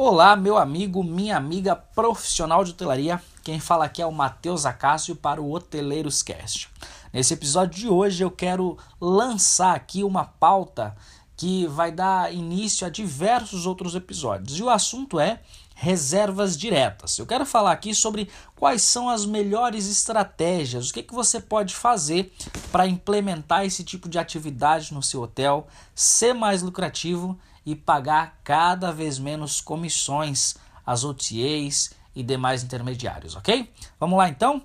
Olá, meu amigo, minha amiga profissional de hotelaria. Quem fala aqui é o Matheus Acácio para o Hoteleiros Cast. Nesse episódio de hoje eu quero lançar aqui uma pauta que vai dar início a diversos outros episódios. E o assunto é reservas diretas. Eu quero falar aqui sobre quais são as melhores estratégias, o que, que você pode fazer para implementar esse tipo de atividade no seu hotel, ser mais lucrativo e pagar cada vez menos comissões às OTAs e demais intermediários, ok? Vamos lá então?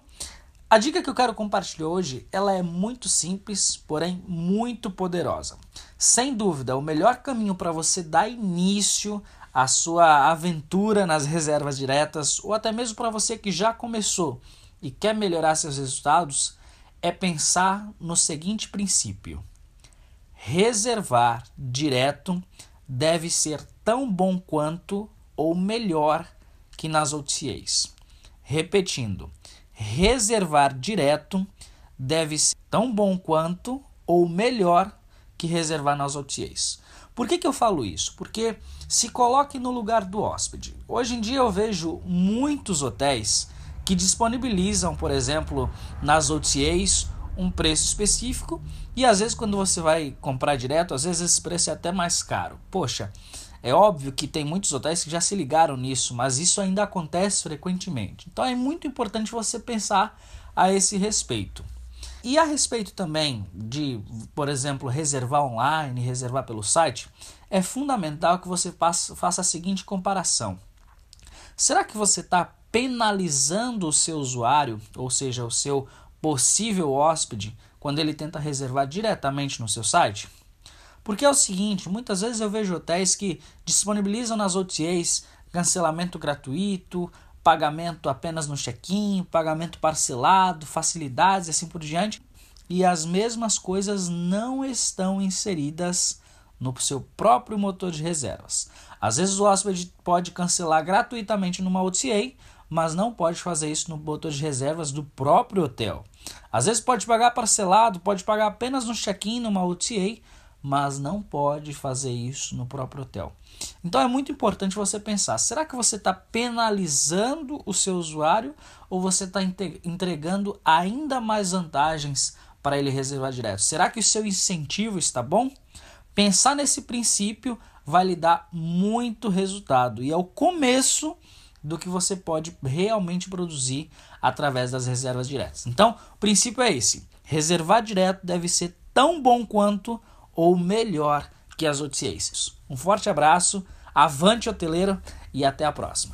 A dica que eu quero compartilhar hoje, ela é muito simples, porém muito poderosa. Sem dúvida, o melhor caminho para você dar início à sua aventura nas reservas diretas, ou até mesmo para você que já começou e quer melhorar seus resultados, é pensar no seguinte princípio: reservar direto deve ser tão bom quanto ou melhor que nas OTAs. Repetindo, reservar direto deve ser tão bom quanto ou melhor que reservar nas OTAs. Por que, que eu falo isso? Porque se coloque no lugar do hóspede. Hoje em dia eu vejo muitos hotéis que disponibilizam, por exemplo, nas OTAs um preço específico e às vezes quando você vai comprar direto, às vezes esse preço é até mais caro. Poxa, é óbvio que tem muitos hotéis que já se ligaram nisso, mas isso ainda acontece frequentemente. Então é muito importante você pensar a esse respeito. E a respeito também de, por exemplo, reservar online, reservar pelo site, é fundamental que você faça a seguinte comparação. Será que você está penalizando o seu usuário, ou seja, o seu possível hóspede quando ele tenta reservar diretamente no seu site? Porque é o seguinte, muitas vezes eu vejo hotéis que disponibilizam nas OTAs cancelamento gratuito, pagamento apenas no check-in, pagamento parcelado, facilidades e assim por diante, e as mesmas coisas não estão inseridas no seu próprio motor de reservas. Às vezes o hóspede pode cancelar gratuitamente numa OTA, mas não pode fazer isso no motor de reservas do próprio hotel. Às vezes pode pagar parcelado, pode pagar apenas no check-in numa OTA, mas não pode fazer isso no próprio hotel. Então é muito importante você pensar: será que você está penalizando o seu usuário ou você está entregando ainda mais vantagens para ele reservar direto? Será que o seu incentivo está bom? Pensar nesse princípio vai lhe dar muito resultado e é o começo do que você pode realmente produzir através das reservas diretas. Então, o princípio é esse: reservar direto deve ser tão bom quanto ou melhor que as OTAs. Um forte abraço, avante hoteleiro e até a próxima.